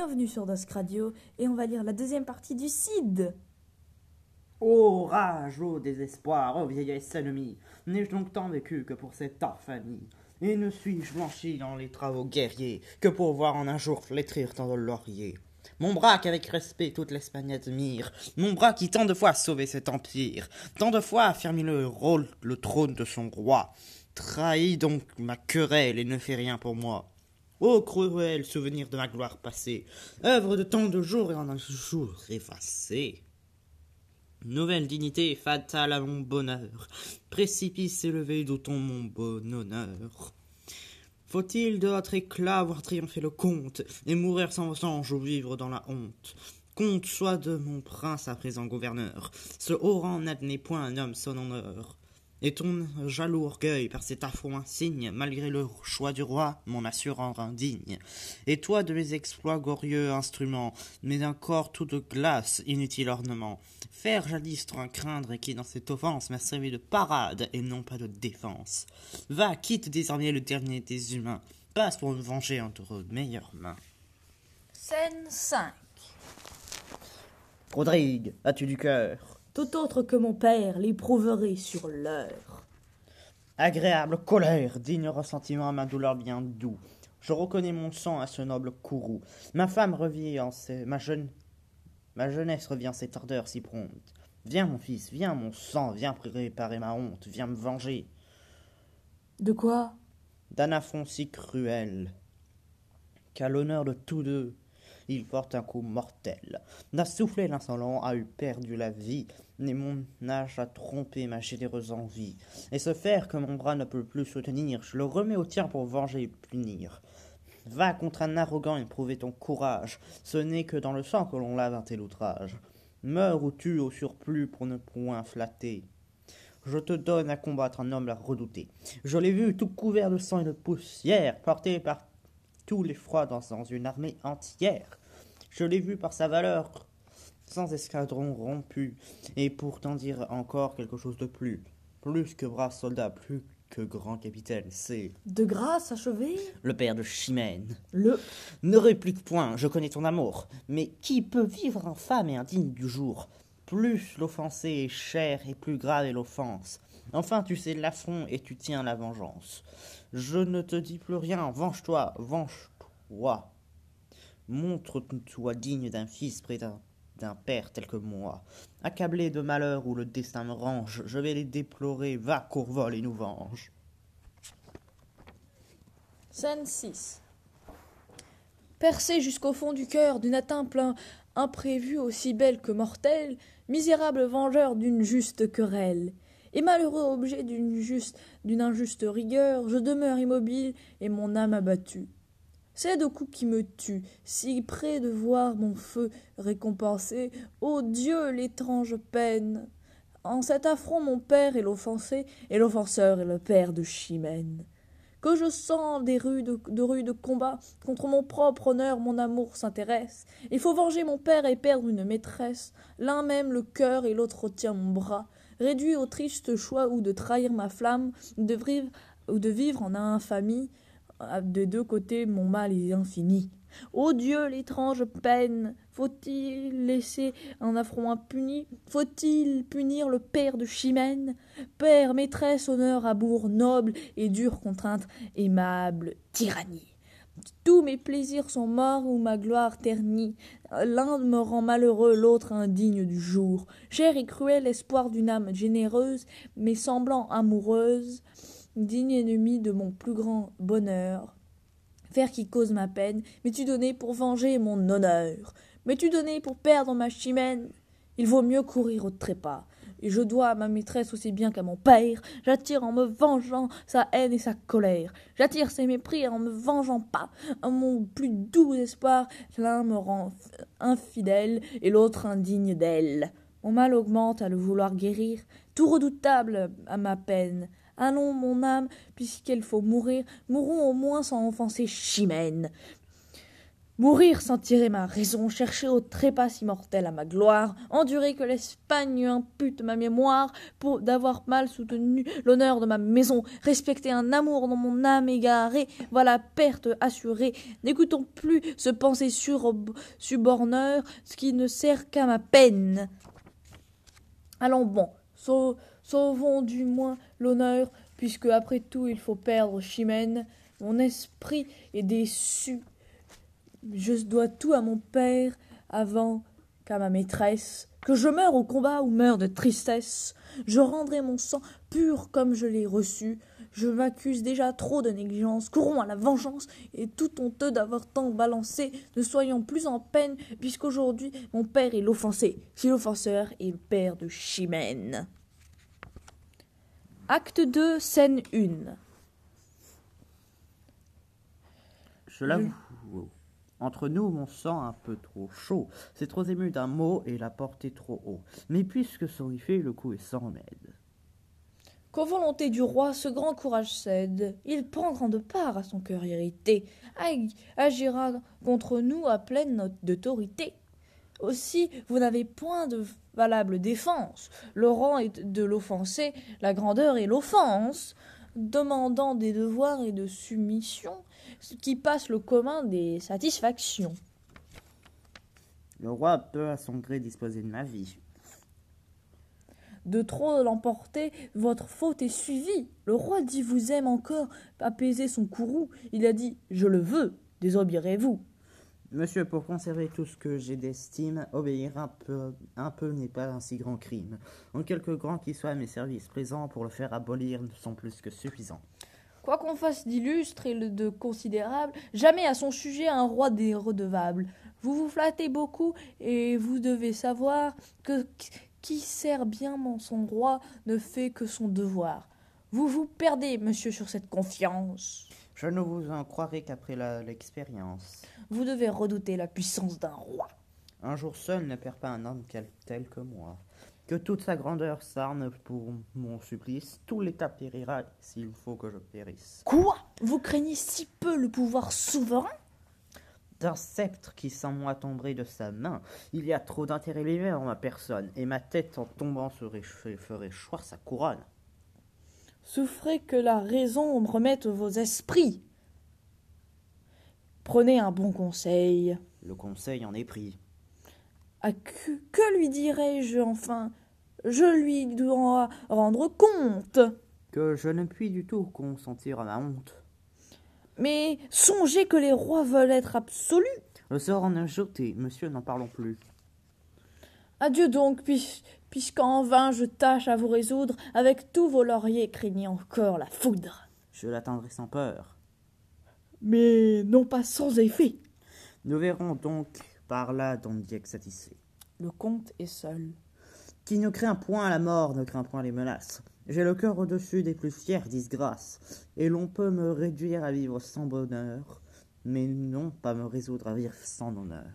bienvenue sur Dusk Radio et on va lire la deuxième partie du Cid. Ô rage, ô désespoir, ô vieillesse ennemie, n'ai-je donc tant vécu que pour cette infamie? Et ne suis-je blanchi dans les travaux guerriers que pour voir en un jour flétrir tant de lauriers? Mon bras qu'avec respect toute l'Espagne admire, mon bras qui tant de fois a sauvé cet empire, tant de fois a fermé le rôle, le trône de son roi, trahit donc ma querelle et ne fait rien pour moi. Ô cruel souvenir de ma gloire passée, œuvre de tant de jours et en un jour effacée. Nouvelle dignité fatale à mon bonheur, précipice élevé d'autant mon bon honneur. Faut-il de votre éclat voir triompher le comte, et mourir sans ange ou vivre dans la honte? Comte soit de mon prince à présent gouverneur, ce haut rang n'admet point un homme son honneur. Et ton jaloux orgueil, par cet affront insigne, malgré le choix du roi, m'en assure rendre indigne. Et toi de mes exploits glorieux instruments, mais d'un corps tout de glace, inutile ornement. Faire jadis un craindre et qui dans cette offense m'a servi de parade et non pas de défense. Va, quitte désormais le dernier des humains, passe pour me venger entre meilleures mains. Scène 5 Rodrigue, as-tu du cœur? Tout autre que mon père l'éprouverait sur l'heure. Agréable colère, digne ressentiment à ma douleur bien doux. Je reconnais mon sang à ce noble courroux. Ma femme revient en ses... ma jeune... Ma jeunesse revient en cette ardeur si prompte. Viens, mon fils, viens, mon sang, viens préparer ma honte, viens me venger. De quoi? D'un affront si cruel, qu'à l'honneur de tous deux, il porte un coup mortel. N'a soufflé l'insolent, a eu perdu la vie, et mon âge a trompé ma généreuse envie. Et ce fer que mon bras ne peut plus soutenir, je le remets au tien pour venger et punir. Va contre un arrogant et prouver ton courage, ce n'est que dans le sang que l'on lave un tel outrage. Meurs ou tue au surplus pour ne point flatter. Je te donne à combattre un homme à redouter. Je l'ai vu tout couvert de sang et de poussière, porté par tous les froids dans une armée entière. Je l'ai vu par sa valeur, sans escadron rompu, et pour t'en dire encore quelque chose de plus. Plus que brave soldat, plus que grand capitaine, c'est De grâce achevé? le père de Chimène. Le. Ne réplique point, je connais ton amour. Mais qui peut vivre infâme et indigne du jour? Plus l'offensé est cher et plus grave est l'offense. Enfin, tu sais l'affront et tu tiens la vengeance. Je ne te dis plus rien, venge-toi, venge-toi. Montre-toi digne d'un fils près d'un père tel que moi. Accablé de malheur où le destin me range, je vais les déplorer, va, courvole, et nous venge. Scène 6 Percé jusqu'au fond du cœur d'une atteinte imprévue aussi belle que mortelle, misérable vengeur d'une juste querelle, et malheureux objet d'une juste, d'une injuste rigueur, je demeure immobile et mon âme abattue. C'est de coups qui me tuent, si près de voir mon feu récompensé. Ô Dieu, l'étrange peine En cet affront, mon père est l'offensé, et l'offenseur est le père de Chimène. Que je sens des rudes, de combats, contre mon propre honneur mon amour s'intéresse. Il faut venger mon père et perdre une maîtresse. L'un même le cœur et l'autre tient mon bras. Réduit au triste choix ou de trahir ma flamme, de vivre, ou de vivre en infamie, de deux côtés mon mal est infini. Ô Dieu, l'étrange peine Faut-il laisser un affront impuni? Faut-il punir le père de Chimène? Père, maîtresse, honneur, amour, noble et dure contrainte, aimable tyrannie. Tous mes plaisirs sont morts ou ma gloire ternie. L'un me rend malheureux, l'autre indigne du jour. Cher et cruel espoir d'une âme généreuse, mais semblant amoureuse, digne ennemi de mon plus grand bonheur. Faire qui cause ma peine, m'es-tu donné pour venger mon honneur? M'es-tu donné pour perdre ma chimène? Il vaut mieux courir au trépas. Et je dois à ma maîtresse aussi bien qu'à mon père. J'attire en me vengeant sa haine et sa colère. J'attire ses mépris en me vengeant pas. Mon plus doux espoir, l'un me rend infidèle et l'autre indigne d'elle. Mon mal augmente à le vouloir guérir, tout redoutable à ma peine. Allons, mon âme, puisqu'il faut mourir, mourons au moins sans offenser Chimène. Mourir sans tirer ma raison, chercher au trépas immortel à ma gloire, endurer que l'Espagne impute ma mémoire pour d'avoir mal soutenu l'honneur de ma maison, respecter un amour dans mon âme égarée, voilà perte assurée. N'écoutons plus ce penser sur suborneur, ce qui ne sert qu'à ma peine. Allons bon, sauvons du moins l'honneur, puisque après tout il faut perdre Chimène. Mon esprit est déçu je dois tout à mon père avant qu'à ma maîtresse. Que je meure au combat ou meure de tristesse, je rendrai mon sang pur comme je l'ai reçu. Je m'accuse déjà trop de négligence, courons à la vengeance, et tout honteux d'avoir tant balancé, ne soyons plus en peine, puisqu'aujourd'hui mon père est l'offensé, si l'offenseur est le père de Chimène. Acte 2, scène 1 Je l'avoue. Entre nous, mon sang un peu trop chaud. C'est trop ému d'un mot et la portée trop haut. Mais puisque fait, le coup est sans remède. Qu'aux volontés du roi, ce grand courage cède. Il prend grande part à son cœur irrité, agira contre nous à pleine d'autorité. Aussi, vous n'avez point de valable défense. Le rang est de l'offensé, la grandeur est l'offense. Demandant des devoirs et de soumission, qui passe le commun des satisfactions. Le roi peut à son gré disposer de ma vie. De trop l'emporter, votre faute est suivie. Le roi dit vous aime encore, apaiser son courroux. Il a dit je le veux, désobéirez-vous. Monsieur, pour conserver tout ce que j'ai d'estime, obéir un peu, un peu n'est pas un si grand crime. En quelque grand qu'il soit, mes services présents pour le faire abolir sont plus que suffisants. Quoi qu'on fasse d'illustre et de considérable, jamais à son sujet un roi n'est redevable. Vous vous flattez beaucoup, et vous devez savoir que qui sert bien son roi ne fait que son devoir. Vous vous perdez, monsieur, sur cette confiance. Je ne vous en croirai qu'après l'expérience. Vous devez redouter la puissance d'un roi. Un jour seul ne perd pas un homme tel que moi que toute sa grandeur s'arme pour mon supplice, tout l'État périra s'il faut que je périsse. Quoi? Vous craignez si peu le pouvoir souverain? D'un sceptre qui sans moi tomberait de sa main, il y a trop d'intérêt lié en ma personne, et ma tête en tombant serait, ferait choir sa couronne. Souffrez que la raison me remette vos esprits. Prenez un bon conseil. Le conseil en est pris. À que, que lui dirai-je enfin? Je lui dois rendre compte. Que je ne puis du tout consentir à ma honte. Mais songez que les rois veulent être absolus. Le sort en a jeté, monsieur, n'en parlons plus. Adieu donc, puisqu'en vain je tâche à vous résoudre, avec tous vos lauriers craignant encore la foudre. Je l'attendrai sans peur. Mais non pas sans effet. Nous verrons donc par là Don Dieu satisfait. Le comte est seul. Qui ne craint point la mort ne craint point les menaces. J'ai le cœur au-dessus des plus fières disgrâces, et l'on peut me réduire à vivre sans bonheur, mais non pas me résoudre à vivre sans honneur.